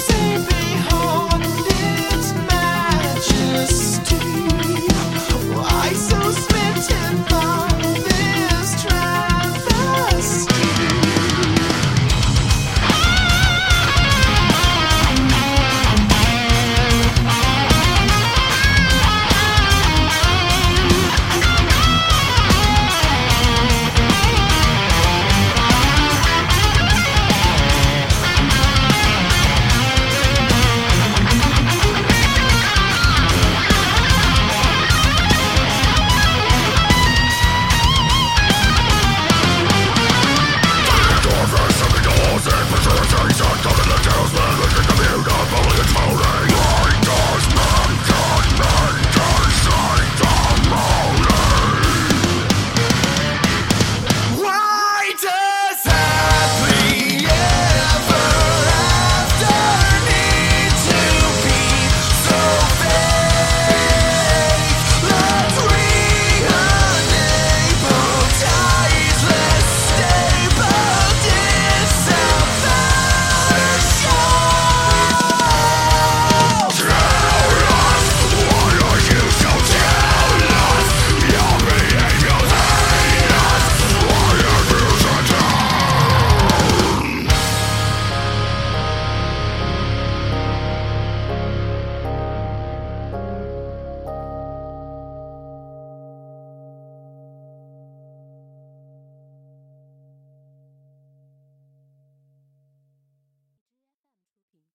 sleeping.